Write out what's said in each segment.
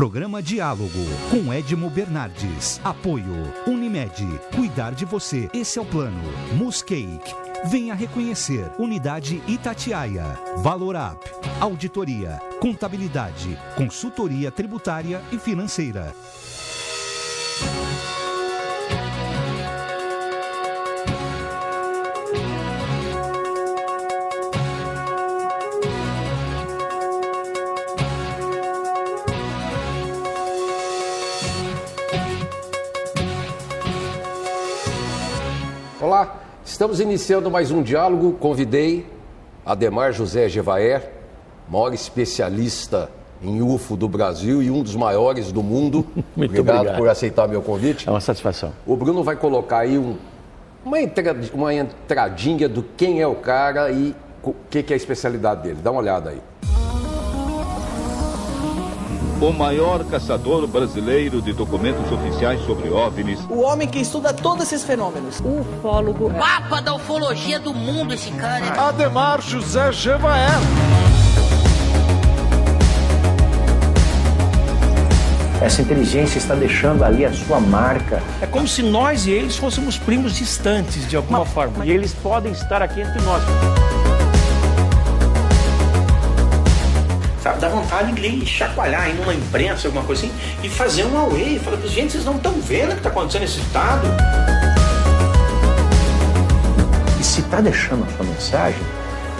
Programa Diálogo com Edmo Bernardes. Apoio Unimed. Cuidar de você. Esse é o plano. Muscake. Venha reconhecer. Unidade Itatiaia. Valorap. Auditoria. Contabilidade. Consultoria tributária e financeira. Olá, estamos iniciando mais um diálogo. Convidei Ademar José Gevaer, maior especialista em UFO do Brasil e um dos maiores do mundo. Muito obrigado, obrigado. por aceitar meu convite. É uma satisfação. O Bruno vai colocar aí um- uma, entra- uma entradinha do quem é o cara e o que, que é a especialidade dele. Dá uma olhada aí. O maior caçador brasileiro de documentos oficiais sobre OVNIs, O homem que estuda todos esses fenômenos. ufólogo, Mapa da ufologia do mundo, esse cara. é Ademar José Gevaer. Essa inteligência está deixando ali a sua marca. É como se nós e eles fôssemos primos distantes de alguma forma. E eles podem estar aqui entre nós. Sabe, dá vontade de ir chacoalhar aí numa imprensa, alguma coisa assim, e fazer um away. Fala, gente, vocês não estão vendo o que está acontecendo nesse estado? E se está deixando a sua mensagem,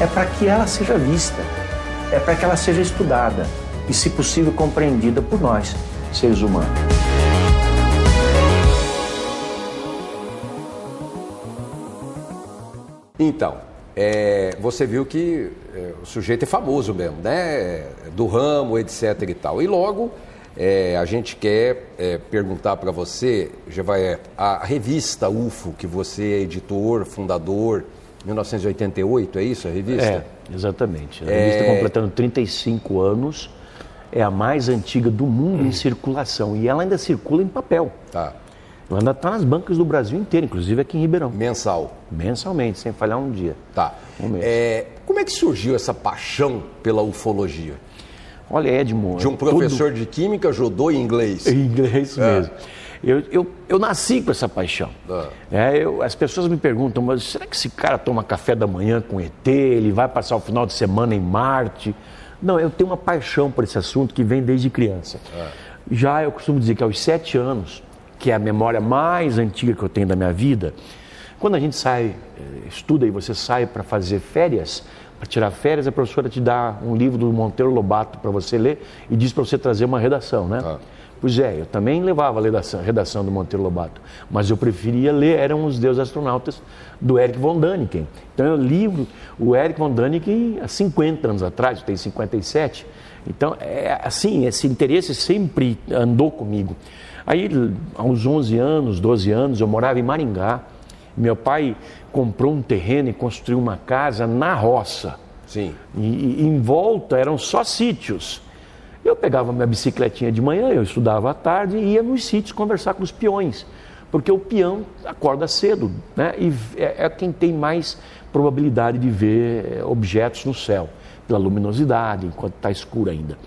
é para que ela seja vista, é para que ela seja estudada e, se possível, compreendida por nós, seres humanos. Então, é, você viu que é, o sujeito é famoso mesmo, né? Do ramo, etc e tal. E logo, é, a gente quer é, perguntar para você, Gevaer, a revista UFO, que você é editor, fundador, 1988, é isso a revista? É, exatamente. A revista completando 35 anos, é a mais antiga do mundo em circulação. E ela ainda circula em papel. Tá. Ela ainda está nas bancas do Brasil inteiro, inclusive aqui em Ribeirão. Mensal. Mensalmente, sem falhar um dia. Tá. Um. É, como é que surgiu essa paixão pela ufologia? Olha, Edmo. De um é professor de química, judô e inglês. Em inglês É. mesmo. Eu, eu, eu nasci com essa paixão. Ah. É, eu- as pessoas me perguntam, mas será que esse cara toma café da manhã com ET? Ele vai passar o final de semana em Marte? Não, eu tenho uma paixão por esse assunto que vem desde criança. Já eu costumo dizer que aos sete anos, que é a memória mais antiga que eu tenho da minha vida, quando a gente sai, eh, estuda e você sai para fazer férias, para tirar férias, a professora te dá um livro do Monteiro Lobato para você ler e diz para você trazer uma redação, né? Pois é, eu também levava a redação, redação do Monteiro Lobato, mas eu preferia ler Eram os Deuses Astronautas do Eric von Däniken. Então eu li o- o Eric von Däniken há 50 anos atrás, eu tenho 57. Então, é assim, esse interesse sempre andou comigo. Aí, aos 11 anos, 12 anos, eu morava em Maringá. Meu pai comprou um terreno e construiu uma casa na roça. Sim. E, e em volta eram só sítios. Eu pegava minha bicicletinha de manhã, eu estudava à tarde e ia nos sítios conversar com os peões. Porque o peão acorda cedo, né? E é, é quem tem mais probabilidade de ver eh, objetos no céu, pela luminosidade, enquanto está escuro ainda.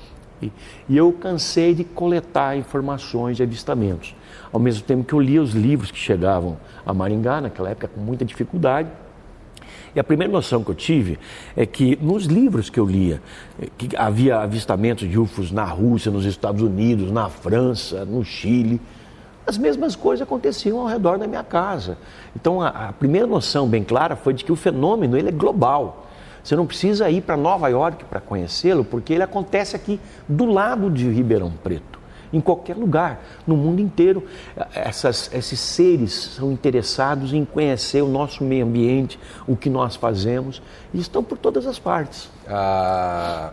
E, eu cansei de coletar informações de avistamentos. Ao mesmo tempo que eu lia os livros que chegavam a Maringá, naquela época, com muita dificuldade. E a primeira noção que eu tive é que nos livros que eu lia, eh, que havia avistamentos de UFOs na Rússia, nos Estados Unidos, na França, no Chile, as mesmas coisas aconteciam ao redor da minha casa. Então a, a primeira noção bem clara foi de que o fenômeno ele é global. Você não precisa ir para Nova York para conhecê-lo, porque ele acontece aqui do lado de Ribeirão Preto em qualquer lugar, no mundo inteiro. Essas- esses seres são interessados em conhecer o nosso meio ambiente, o que nós fazemos, e estão por todas as partes. Ah,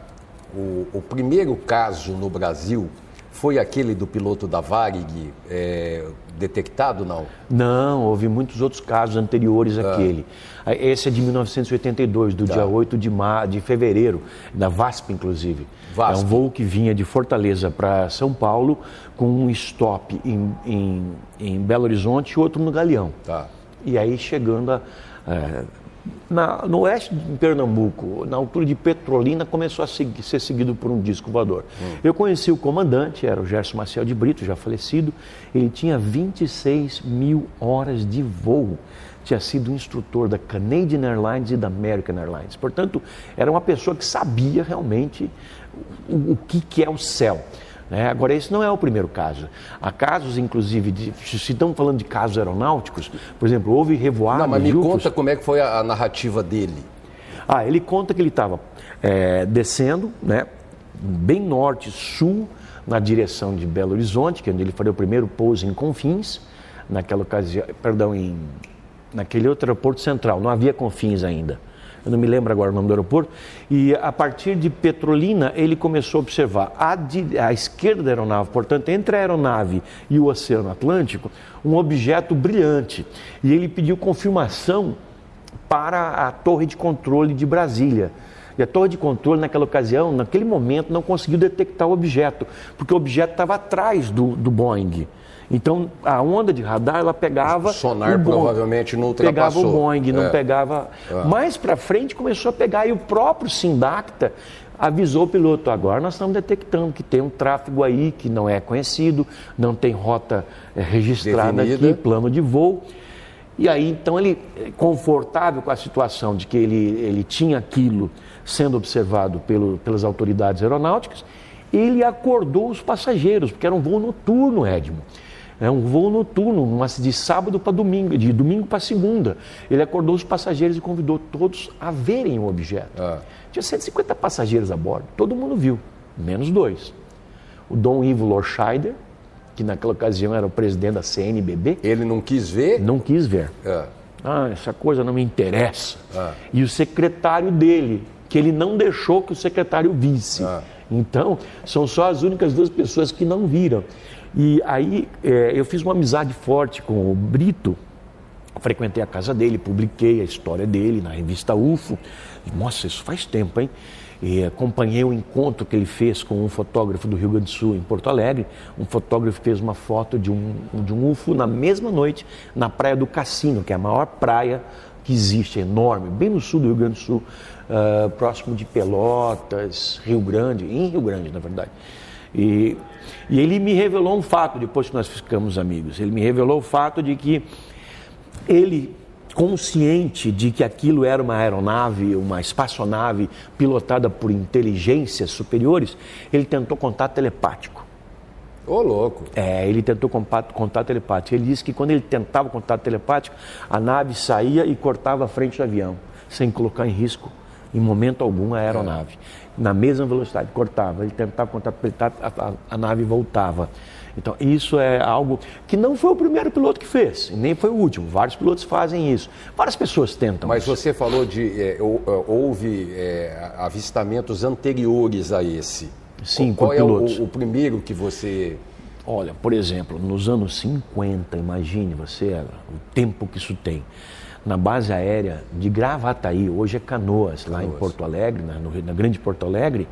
o, o primeiro caso no Brasil foi aquele do piloto da Varig é, detectado, não? Não, houve muitos outros casos anteriores àquele. Esse é de 1982, do dia 8 de, ma de fevereiro, da VASP, inclusive. VASP. É um voo que vinha de Fortaleza para São Paulo, com um stop em, em, em Belo Horizonte e outro no Galeão. Tá. E aí chegando a, é, Na, no oeste de Pernambuco, na altura de Petrolina, começou a seguir, ser seguido por um disco voador. Hum. Eu conheci o comandante, era o Gerson Maciel de Brito, já falecido. Ele tinha 26 mil horas de voo. Tinha sido instrutor da Canadian Airlines e da American Airlines. Portanto, era uma pessoa que sabia realmente o, o que, que é o céu. Né? Agora, esse não é o primeiro caso. Há casos, inclusive, de, se estamos falando de casos aeronáuticos, por exemplo, houve revoada. Não, mas me conta como é que foi a, a narrativa dele. Ah, ele conta que ele estava é, descendo, né, bem norte-sul, na direção de Belo Horizonte, que é onde ele faria o primeiro pouso em Confins, naquela ocasião, perdão, em, naquele outro aeroporto central, não havia Confins ainda eu não me lembro agora o nome do aeroporto, e a partir de Petrolina ele começou a observar à, à esquerda da aeronave, portanto, entre a aeronave e o Oceano Atlântico, um objeto brilhante. E ele pediu confirmação para a torre de controle de Brasília. E a torre de controle, naquela ocasião, naquele momento, não conseguiu detectar o objeto, porque o objeto estava atrás do, do Boeing. Então, a onda de radar, ela pegava. O sonar o Boeing, provavelmente não ultrapassou. Pegava o Boeing, não é. pegava. É. Mais para frente começou a pegar e o próprio Sindacta avisou o piloto: agora nós estamos detectando que tem um tráfego aí que não é conhecido, não tem rota é, registrada Definida. aqui, plano de voo. E aí, então, ele, confortável com a situação de que ele, ele tinha aquilo sendo observado pelo, pelas autoridades aeronáuticas, ele acordou os passageiros, porque era um voo noturno, Edmo. É um voo noturno, mas de sábado para domingo, de domingo para segunda. Ele acordou os passageiros e convidou todos a verem o objeto. Ah. Tinha 150 passageiros a bordo, todo mundo viu, menos dois. O Dom Ivo Lorscheider, que naquela ocasião era o presidente da CNBB. Ele não quis ver? Não quis ver. Ah, ah essa coisa não me interessa. Ah. E o secretário dele, que ele não deixou que o secretário visse. Ah. Então, são só as únicas duas pessoas que não viram. E aí é, eu fiz uma amizade forte com o Brito, frequentei a casa dele, publiquei a história dele na revista UFO. Nossa, isso faz tempo, hein? E acompanhei o encontro que ele fez com um fotógrafo do Rio Grande do Sul, em Porto Alegre. Um fotógrafo fez uma foto de um, de um UFO na mesma noite, na Praia do Cassino, que é a maior praia que existe, é enorme, bem no sul do Rio Grande do Sul, uh, próximo de Pelotas, Rio Grande, em Rio Grande, na verdade. E, e ele me revelou um fato, depois que nós ficamos amigos, ele me revelou o fato de que ele, consciente de que aquilo era uma aeronave, uma espaçonave pilotada por inteligências superiores, ele tentou contato telepático. Ô, oh, louco. É, ele tentou contato, contato telepático. Ele disse que quando ele tentava contato telepático, a nave saía e cortava a frente do avião, sem colocar em risco, em momento algum, a aeronave. É na mesma velocidade, cortava. Ele tentava contato a, a, a nave voltava. Então, isso é algo que não foi o primeiro piloto que fez, nem foi o último. Vários pilotos fazem isso. Várias pessoas tentam. Mas isso. você falou de. É, é houve é, avistamentos anteriores a esse. Sim, Qual é pilotos. O, o primeiro que você. Olha, por exemplo, nos anos 50, imagine você o tempo que isso tem na base aérea de Gravataí, hoje é Canoas, lá em Porto Alegre, na, no, na Grande Porto Alegre,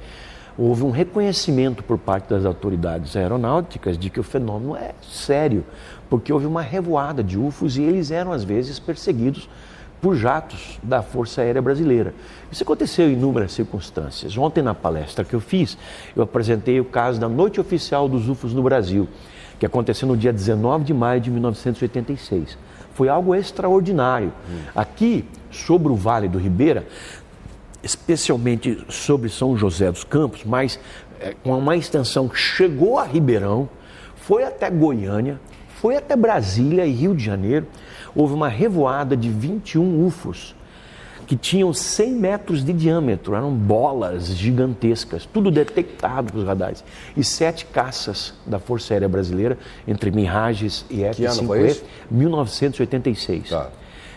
houve um reconhecimento por parte das autoridades aeronáuticas de que o fenômeno é sério, porque houve uma revoada de UFOs e eles eram às vezes perseguidos por jatos da Força Aérea Brasileira. Isso aconteceu em inúmeras circunstâncias. Ontem, na palestra que eu fiz, eu apresentei o caso da Noite Oficial dos UFOs no Brasil, que aconteceu no dia 19 de maio de 1986. Foi algo extraordinário. Hum. Aqui, sobre o Vale do Ribeira, especialmente sobre São José dos Campos, mas é, com uma extensão que chegou a Ribeirão, foi até Goiânia, foi até Brasília e Rio de Janeiro, houve uma revoada de 21 UFOs que tinham 100 metros de diâmetro, eram bolas gigantescas, tudo detectado pelos radares. E sete caças da Força Aérea Brasileira, entre Mirages e F-5E, 1986. Tá.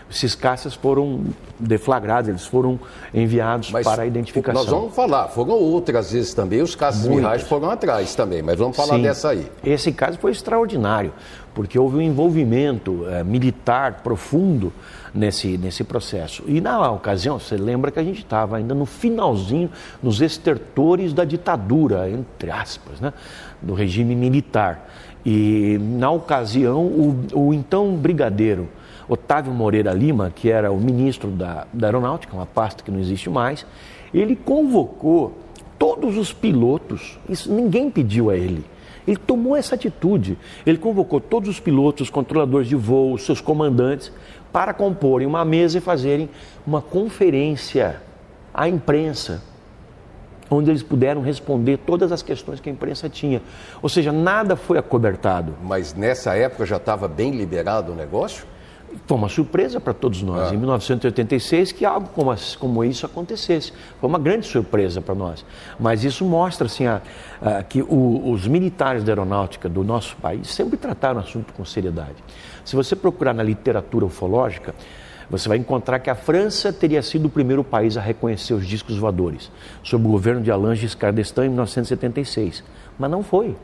Esses caças foram deflagrados, eles foram enviados mas para a identificação. Nós vamos falar, foram outras vezes também, os caças Muitas. Mirage foram atrás também, mas vamos falar Sim, dessa aí. Esse caso foi extraordinário, porque houve um envolvimento é, militar profundo nesse, nesse processo. E na ocasião, você lembra que a gente estava ainda no finalzinho, nos estertores da ditadura, entre aspas, né, do regime militar. E na ocasião, o, o então brigadeiro, Otávio Moreira Lima, que era o ministro da, da Aeronáutica, uma pasta que não existe mais, ele convocou todos os pilotos, isso ninguém pediu a ele. Ele tomou essa atitude. Ele convocou todos os pilotos, os controladores de voo, seus comandantes, para comporem uma mesa e fazerem uma conferência à imprensa, onde eles puderam responder todas as questões que a imprensa tinha. Ou seja, nada foi acobertado. Mas nessa época já estava bem liberado o negócio? Foi uma surpresa para todos nós, ah. em 1986, que algo como, como, isso acontecesse. Foi uma grande surpresa para nós. Mas isso mostra assim, a, a, que o, os militares da aeronáutica do nosso país sempre trataram o assunto com seriedade. Se você procurar na literatura ufológica, você vai encontrar que a França teria sido o primeiro país a reconhecer os discos voadores, sob o governo de Alain Giscard d'Estaing em 1976. Mas não foi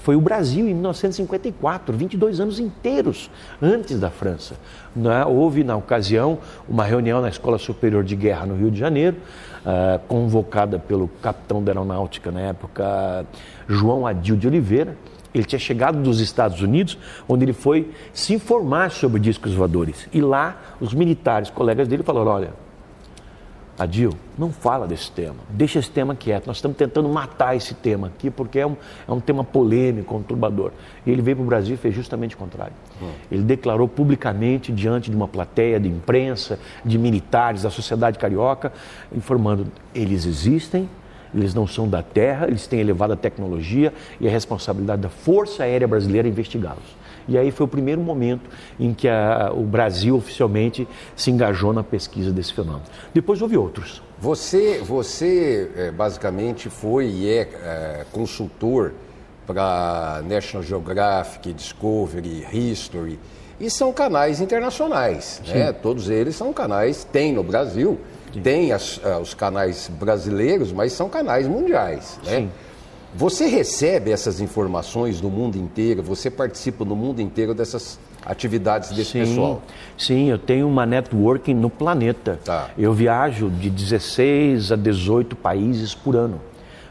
foi o Brasil em 1954, 22 anos inteiros antes da França. Né? Houve, na ocasião, uma reunião na Escola Superior de Guerra no Rio de Janeiro, uh, convocada pelo capitão da aeronáutica na época, João Adil de Oliveira. Ele tinha chegado dos Estados Unidos, onde ele foi se informar sobre discos voadores. E lá, os militares, colegas dele, falaram: olha Adil, não fala desse tema, deixa esse tema quieto. Nós estamos tentando matar esse tema aqui porque é um, é um tema polêmico, conturbador. E ele veio para o Brasil e fez justamente o contrário. Hum. Ele declarou publicamente, diante de uma plateia de imprensa, de militares, da sociedade carioca, informando: eles existem, eles não são da terra, eles têm elevada tecnologia e a responsabilidade da Força Aérea Brasileira é investigá-los. E aí foi o primeiro momento em que a, o Brasil oficialmente se engajou na pesquisa desse fenômeno. Depois houve outros. Você, você é, basicamente foi e é, é consultor para National Geographic, Discovery, History, e são canais internacionais, né? Todos eles são canais, tem no Brasil, Sim. tem as, uh, os canais brasileiros, mas são canais mundiais, né? Sim. Você recebe essas informações do mundo inteiro? Você participa no mundo inteiro dessas atividades desse sim, pessoal? Sim, eu tenho uma networking no planeta. Tá. Eu viajo de 16 a 18 países por ano,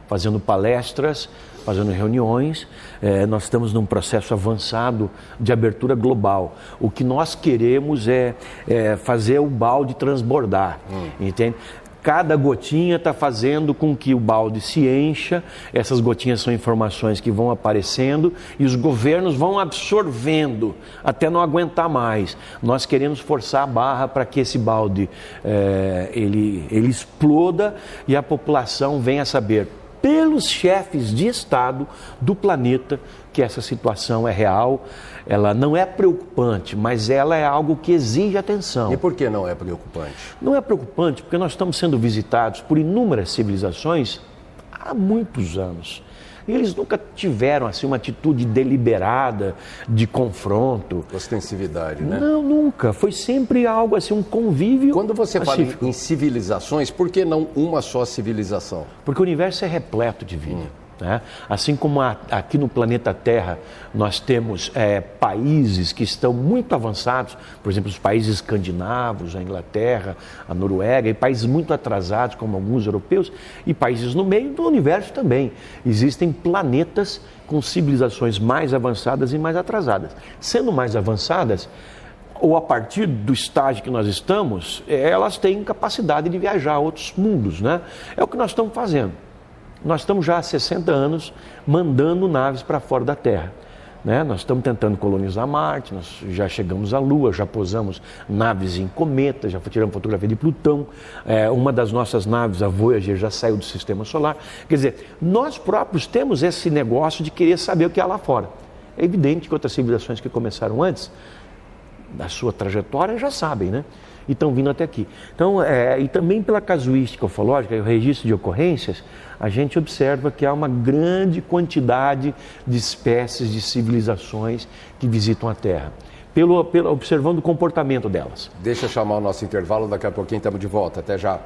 fazendo palestras, fazendo reuniões. É, nós estamos num processo avançado de abertura global. O que nós queremos é, é fazer o balde transbordar, hum. entende? Cada gotinha está fazendo com que o balde se encha, essas gotinhas são informações que vão aparecendo e os governos vão absorvendo até não aguentar mais. Nós queremos forçar a barra para que esse balde é, ele, ele exploda e a população venha saber pelos chefes de Estado do planeta que essa situação é real, ela não é preocupante, mas ela é algo que exige atenção. E por que não é preocupante? Não é preocupante porque nós estamos sendo visitados por inúmeras civilizações há muitos anos. E eles nunca tiveram assim uma atitude deliberada de confronto. Ostensividade, né? Não, nunca. Foi sempre algo assim, um convívio. Quando você pacífico. fala em, civilizações, por que não uma só civilização? Porque o universo é repleto de vida. Hum. Né? Assim como a, aqui no planeta Terra nós temos é, países que estão muito avançados, por exemplo, os países escandinavos, a Inglaterra, a Noruega, e países muito atrasados, como alguns europeus, e países no meio do universo também. Existem planetas com civilizações mais avançadas e mais atrasadas. Sendo mais avançadas, ou a partir do estágio que nós estamos, elas têm capacidade de viajar a outros mundos. Né? É o que nós estamos fazendo. Nós estamos já há 60 anos mandando naves para fora da Terra. Né? Nós estamos tentando colonizar Marte, nós já chegamos à Lua, já posamos naves em cometas, já tiramos fotografia de Plutão. É, uma das nossas naves, a Voyager, já saiu do sistema solar. Quer dizer, nós próprios temos esse negócio de querer saber o que há lá fora. É evidente que outras civilizações que começaram antes, da sua trajetória, já sabem, né? E estão vindo até aqui. Então, é, e também pela casuística ufológica, o registro de ocorrências, a gente observa que há uma grande quantidade de espécies, de civilizações que visitam a Terra. Pelo, pelo, observando o comportamento delas. Deixa eu chamar o nosso intervalo, daqui a pouquinho estamos de volta. Até já.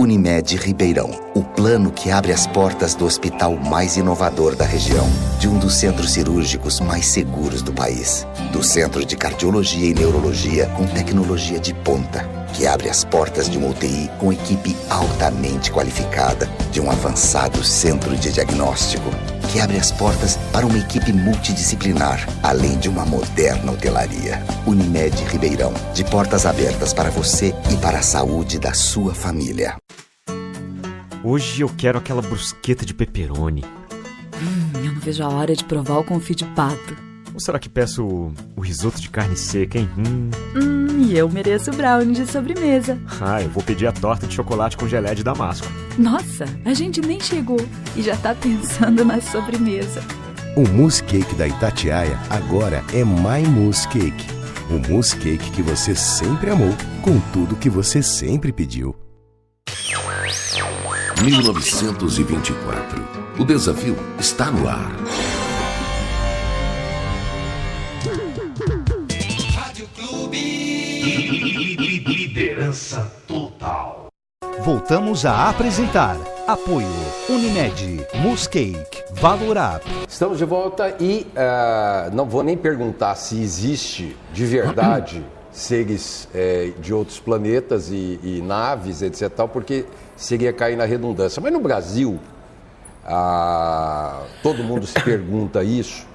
Unimed Ribeirão, o plano que abre as portas do hospital mais inovador da região, de um dos centros cirúrgicos mais seguros do país, do centro de cardiologia e neurologia com tecnologia de ponta, que abre as portas de uma UTI com equipe altamente qualificada, de um avançado centro de diagnóstico que abre as portas para uma equipe multidisciplinar, além de uma moderna hotelaria. Unimed Ribeirão, de portas abertas para você e para a saúde da sua família. Hoje eu quero aquela brusqueta de pepperoni. Hum, eu não vejo a hora de provar o confit de pato. Ou será que peço o, o risoto de carne seca, hein? Hum. Hum, e eu mereço brownie de sobremesa. Ah, eu vou pedir a torta de chocolate com gelé de damasco. Nossa, a gente nem chegou e já tá pensando na sobremesa. O mousse cake da Itatiaia agora é My Mousse Cake. O mousse cake que você sempre amou, com tudo que você sempre pediu. 1924. O desafio está no ar. Liderança total. Voltamos a apresentar Apoio Unimed, Muscake, Valor Up. Estamos de volta e uh, não vou nem perguntar se existe de verdade seres é, de outros planetas e, e, naves, etc. Tal, porque seria cair na redundância. Mas no Brasil, uh, todo mundo se pergunta isso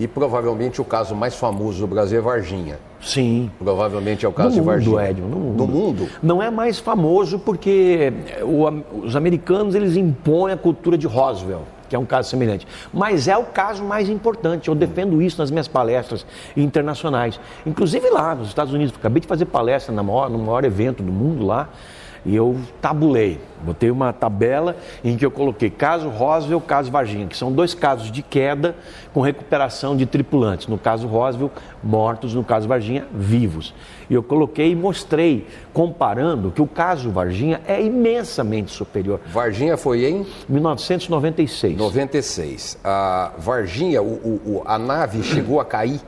e provavelmente o caso mais famoso do Brasil é Varginha. Sim. Provavelmente é o caso no de mundo, Varginha. Edson, no mundo. No mundo? Não é mais famoso porque o, os americanos eles impõem a cultura de Roswell, que é um caso semelhante. Mas é o caso mais importante. Eu defendo isso nas minhas palestras internacionais. Inclusive lá nos Estados Unidos. Acabei de fazer palestra no maior, no maior evento do mundo lá. E eu tabulei, botei uma tabela em que eu coloquei caso Roswell, caso Varginha, que são dois casos de queda com recuperação de tripulantes. No caso Roswell, mortos, no caso Varginha, vivos. E eu coloquei e mostrei, comparando, que o caso Varginha é imensamente superior. Varginha foi em? 1996. 96. A Varginha, o, o, a nave chegou a cair?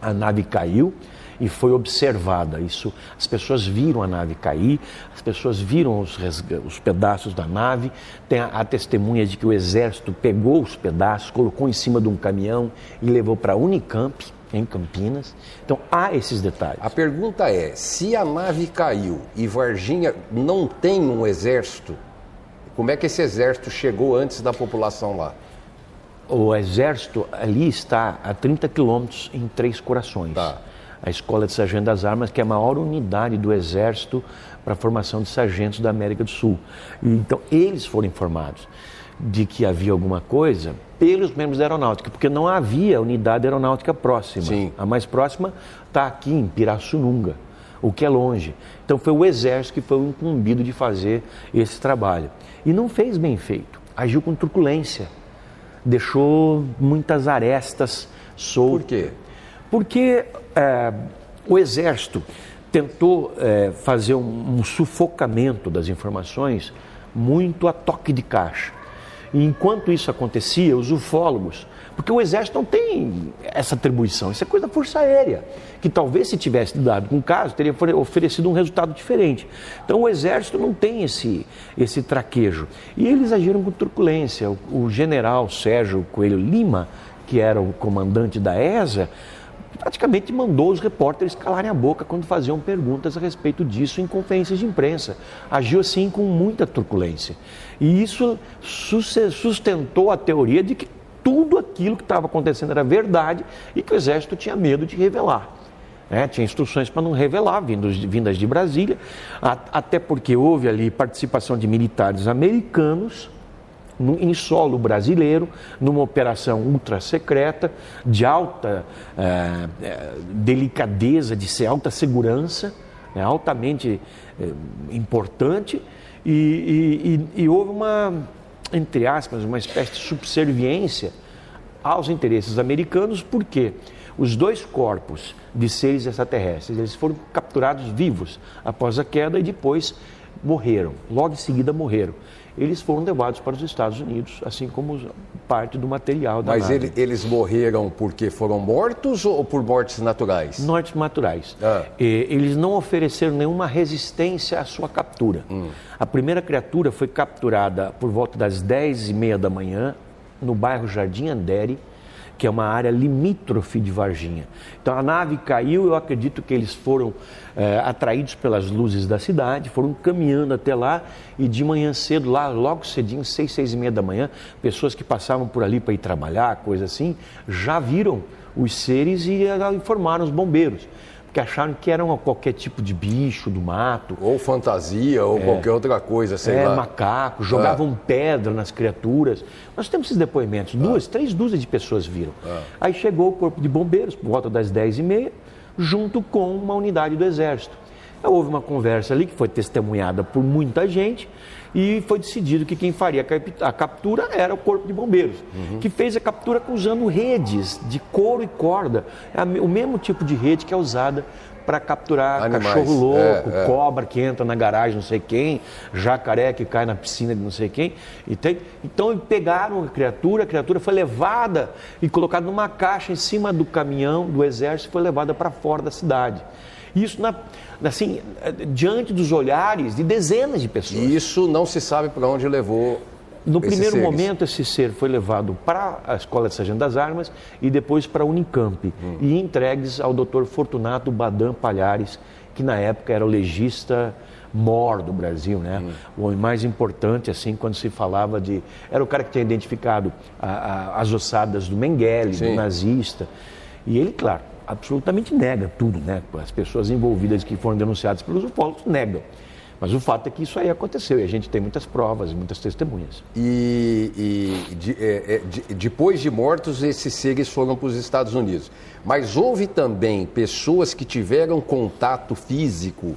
A nave caiu e foi observada. Isso, as pessoas viram a nave cair, as pessoas viram os, os pedaços da nave. Tem a, a, testemunha de que o exército pegou os pedaços, colocou em cima de um caminhão e levou para a Unicamp, em Campinas. Então há esses detalhes. A pergunta é: se a nave caiu e Varginha não tem um exército, como é que esse exército chegou antes da população lá? O exército ali está a 30 quilômetros em Três Corações. Tá a Escola de Sargento das Armas, que é a maior unidade do Exército para a formação de sargentos da América do Sul. Então, eles foram informados de que havia alguma coisa pelos membros da aeronáutica, porque não havia unidade aeronáutica próxima. Sim. A mais próxima está aqui em Pirassununga, o que é longe. Então foi o Exército que foi incumbido de fazer esse trabalho. E não fez bem feito, agiu com truculência, deixou muitas arestas soltas. Por quê? Porque é, o Exército tentou é, fazer um, um, sufocamento das informações muito a toque de caixa. E enquanto isso acontecia, os ufólogos, porque o Exército não tem essa atribuição, isso é coisa da Força Aérea, que talvez se tivesse dado com um caso, teria oferecido um resultado diferente. Então o Exército não tem esse, esse traquejo. E eles agiram com truculência. O, o general Sérgio Coelho Lima, que era o comandante da ESA, praticamente mandou os repórteres calarem a boca quando faziam perguntas a respeito disso em conferências de imprensa. Agiu assim com muita truculência. E isso sustentou a teoria de que tudo aquilo que estava acontecendo era verdade e que o Exército tinha medo de revelar. É, tinha instruções para não revelar, vindas, vindas de Brasília, até porque houve ali participação de militares americanos em solo brasileiro, numa operação ultra secreta, de alta é, delicadeza, de ser alta segurança, é, altamente é, importante, e, e, e, houve uma, entre aspas, uma espécie de subserviência aos interesses americanos, porque os dois corpos de seres extraterrestres, eles foram capturados vivos após a queda e depois morreram, logo em seguida morreram eles foram levados para os Estados Unidos, assim como parte do material da Mas ele, eles morreram porque foram mortos ou por mortes naturais? Mortes naturais. Ah. eles não ofereceram nenhuma resistência à sua captura. Hum. A primeira criatura foi capturada por volta das 10 e meia da manhã, no bairro Jardim Andere, que é uma área limítrofe de Varginha. Então a nave caiu, eu acredito que eles foram é, atraídos pelas luzes da cidade, foram caminhando até lá e de manhã cedo, lá logo cedinho, seis, seis e meia da manhã, pessoas que passavam por ali para ir trabalhar, coisa assim, já viram os seres e eh, informaram os bombeiros que acharam que eram qualquer tipo de bicho do mato. Ou fantasia, ou é. qualquer outra coisa, sei é, lá. macaco, jogavam é. pedra nas criaturas. Nós temos esses depoimentos, ah. duas, três dúzias de pessoas viram. Ah. Aí chegou o corpo de bombeiros, por volta das dez e meia, junto com uma unidade do Exército. Houve uma conversa ali que foi testemunhada por muita gente e foi decidido que quem faria a captura era o Corpo de Bombeiros, uhum. que fez a captura usando redes de couro e corda, é o mesmo tipo de rede que é usada para capturar Animais. cachorro louco, é, é. cobra que entra na garagem não sei quem, jacaré que cai na piscina de não sei quem. Então pegaram a criatura, a criatura foi levada e colocada numa caixa em cima do caminhão do exército e foi levada para fora da cidade. Isso na, assim, diante dos olhares de dezenas de pessoas. E isso não se sabe para onde levou. No primeiro seres. momento, esse ser foi levado para a Escola de Sargento das Armas e depois para a Unicamp hum. e entregues ao Dr. Fortunato Badam Palhares, que na época era o legista mor do Brasil, né? Hum. O homem mais importante, assim, quando se falava de... Era o cara que tinha identificado a, a, as ossadas do Mengele, Sim. do nazista. E ele, claro, absolutamente nega tudo, né? As pessoas envolvidas que foram denunciadas pelos ufólogos negam. Mas o fato é que isso aí aconteceu e a gente tem muitas provas, muitas testemunhas. E, e de, é, é, de, depois de mortos, esses seres foram para os Estados Unidos. Mas houve também pessoas que tiveram contato físico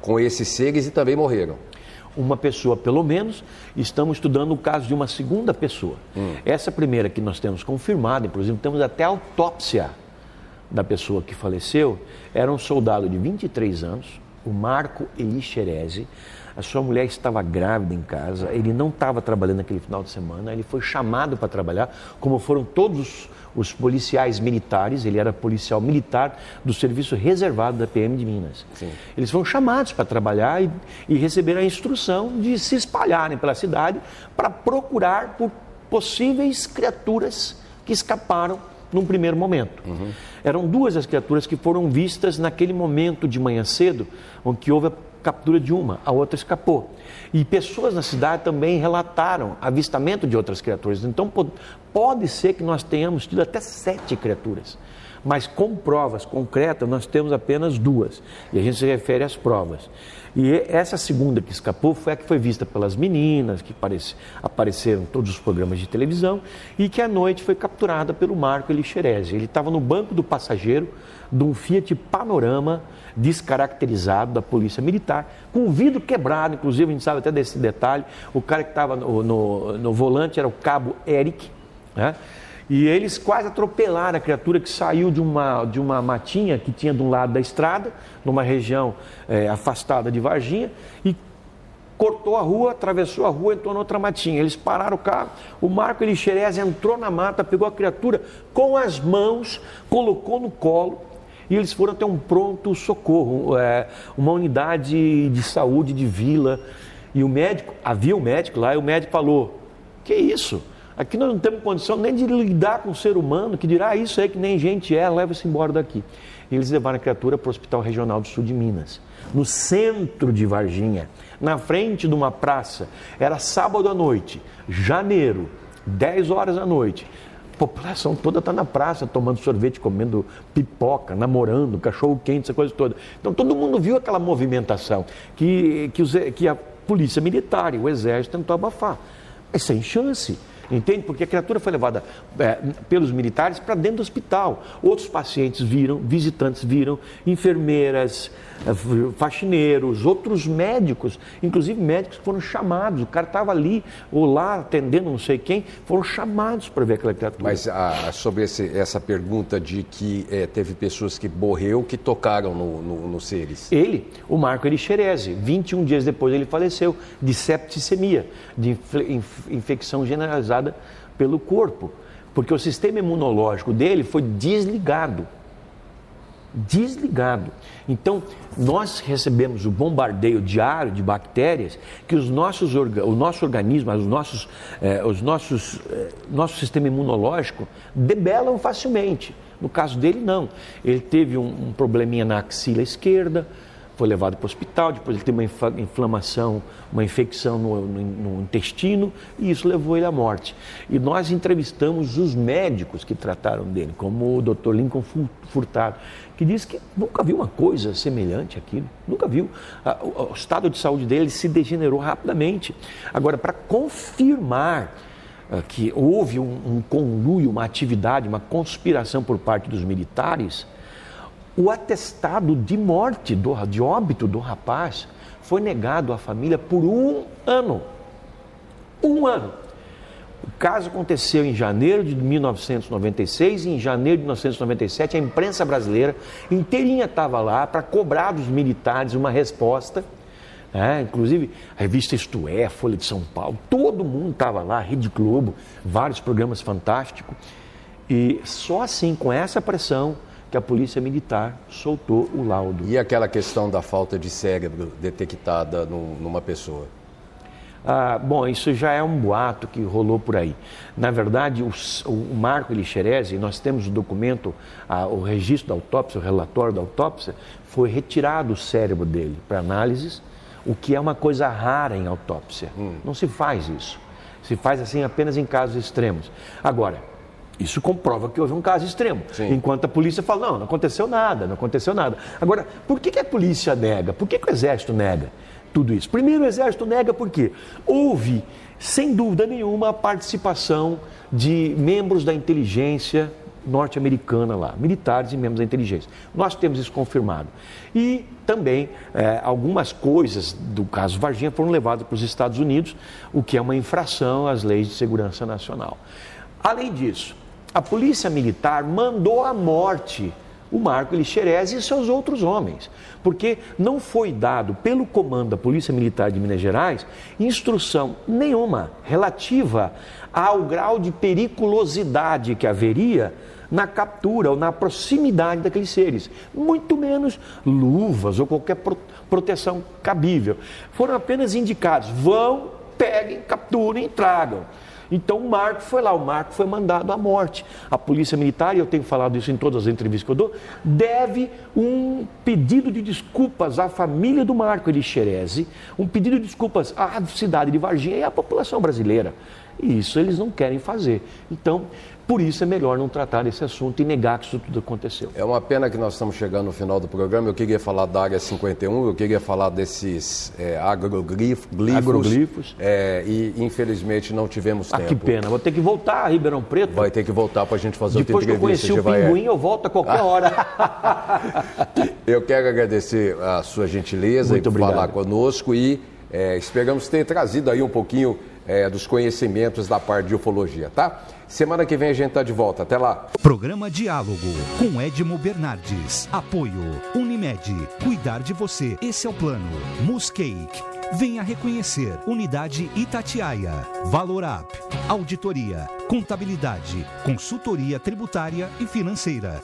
com esses seres e também morreram. Uma pessoa, pelo menos, estamos estudando o caso de uma segunda pessoa. Hum. Essa primeira que nós temos confirmada, inclusive temos até autópsia da pessoa que faleceu era um soldado de 23 anos, o Marco Elixerese. A sua mulher estava grávida em casa, ele não estava trabalhando naquele final de semana, ele foi chamado para trabalhar, como foram todos os policiais militares, ele era policial militar do serviço reservado da PM de Minas. Sim. Eles foram chamados para trabalhar e, e receberam a instrução de se espalharem pela cidade para procurar por possíveis criaturas que escaparam num primeiro momento. Uhum. Eram duas as criaturas que foram vistas naquele momento de manhã cedo, onde houve a captura de uma, a outra escapou. E pessoas na cidade também relataram avistamento de outras criaturas. Então pode ser que nós tenhamos tido até sete criaturas. Mas com provas concretas, nós temos apenas duas. E a gente se refere às provas. E essa segunda que escapou foi a que foi vista pelas meninas, que apareceram em todos os programas de televisão, e que à noite foi capturada pelo Marco Elixerese. Ele estava no banco do passageiro de um Fiat Panorama descaracterizado da Polícia Militar, com o vidro quebrado, inclusive a gente sabe até desse detalhe. O cara que estava no, no, no volante era o cabo Eric, né? E eles quase atropelaram a criatura que saiu de uma, de uma matinha que tinha de um lado da estrada, numa região é, afastada de Varginha, e cortou a rua, atravessou a rua, entrou noutra matinha. Eles pararam o carro, o Marco Elixerez entrou na mata, pegou a criatura com as mãos, colocou no colo, e eles foram até um pronto socorro, é, uma unidade de saúde de vila. E o médico, havia o médico lá, e o médico falou: Que isso? Aqui nós não temos condição nem de lidar com o ser humano, que dirá ah, isso aí que nem gente é, leva-se embora daqui. E eles levaram a criatura para o Hospital Regional do Sul de Minas, no centro de Varginha, na frente de uma praça. Era sábado à noite, janeiro, 10 horas da noite. A população toda está na praça tomando sorvete, comendo pipoca, namorando, cachorro quente, essa coisa toda. Então todo mundo viu aquela movimentação que, que, os, que a polícia militar e o exército tentou abafar. Mas sem chance. Entende? Porque a criatura foi levada é, pelos militares para dentro do hospital. Outros pacientes viram, visitantes viram, enfermeiras, é, faxineiros, outros médicos, inclusive médicos foram chamados. O cara estava ali ou lá atendendo não sei quem, foram chamados para ver aquela criatura. Mas ah, sobre esse, essa pergunta de que é, teve pessoas que morreu que tocaram no, no, no seres. Ele, o Marco Erixerese, 21 dias depois ele faleceu de septicemia, de infecção generalizada pelo corpo, porque o sistema imunológico dele foi desligado. desligado. Então, nós recebemos o bombardeio diário de bactérias que os nossos o nosso organismo, os nossos, eh, os nossos, eh, nosso sistema imunológico debelam facilmente. No caso dele, não. Ele teve um, um probleminha na axila esquerda, foi levado para o hospital, depois ele teve uma inflamação, uma infecção no, no, no, intestino e isso levou ele à morte. E nós entrevistamos os médicos que trataram dele, como o Dr. Lincoln Furtado, que disse que nunca viu uma coisa semelhante àquilo, nunca viu. O, o estado de saúde dele se degenerou rapidamente. Agora, para confirmar ah, que houve um, um conluio, uma atividade, uma conspiração por parte dos militares, o atestado de morte, do, de óbito do rapaz, foi negado à família por um ano. Um ano. O caso aconteceu em janeiro de 1996 e em janeiro de 1997 a imprensa brasileira inteirinha estava lá para cobrar dos militares uma resposta. É, inclusive a revista Isto É, Folha de São Paulo, todo mundo estava lá, Rede Globo, vários programas fantásticos. E só assim, com essa pressão, que a polícia militar soltou o laudo. E aquela questão da falta de cérebro detectada numa pessoa? Ah, bom, isso já é um boato que rolou por aí. Na verdade, o, o Marco Elixerese, nós temos o documento, o registro da autópsia, o relatório da autópsia, foi retirado o cérebro dele para análises, o que é uma coisa rara em autópsia. Hum. Não se faz isso. Se faz assim apenas em casos extremos. Agora, isso comprova que houve um caso extremo. Sim. Enquanto a polícia fala, não, não aconteceu nada, não aconteceu nada. Agora, por que, que a polícia nega? Por que, que o exército nega tudo isso? Primeiro, o exército nega porque houve, sem dúvida nenhuma, a participação de membros da inteligência norte-americana lá, militares e membros da inteligência. Nós temos isso confirmado. E também é, algumas coisas do caso Varginha foram levadas para os Estados Unidos, o que é uma infração às leis de segurança nacional. Além disso, a polícia militar mandou à morte o Marco Elixerez e seus outros homens, porque não foi dado pelo comando da Polícia Militar de Minas Gerais instrução nenhuma relativa ao grau de periculosidade que haveria na captura ou na proximidade daqueles seres, muito menos luvas ou qualquer proteção cabível. Foram apenas indicados: vão, peguem, capturem e tragam. Então o Marco foi lá, o Marco foi mandado à morte. A Polícia Militar, e eu tenho falado isso em todas as entrevistas que eu dou, deve um pedido de desculpas à família do Marco Elixerese, um pedido de desculpas à cidade de Varginha e à população brasileira. E isso eles não querem fazer. Então, por isso é melhor não tratar desse assunto e negar que isso tudo aconteceu. É uma pena que nós estamos chegando no final do programa. Eu queria falar da Área 51, eu queria falar desses é, agroglifos. agroglifos. É, e infelizmente não tivemos ah, tempo. que pena. Vou ter que voltar a Ribeirão Preto. Vai ter que voltar para a gente fazer Depois outra entrevista. Depois que eu conheci o pinguim, eu volto a qualquer hora. eu quero agradecer a sua gentileza Muito em obrigado. falar conosco e é, esperamos ter trazido aí um pouquinho é, dos conhecimentos da parte de ufologia, tá? Semana que vem a gente tá de volta. Até lá. Programa Diálogo com Edmo Bernardes. Apoio Unimed. Cuidar de você. Esse é o plano. Muscake. Venha reconhecer. Unidade Itatiaia. Valorap. Auditoria. Contabilidade. Consultoria tributária e financeira.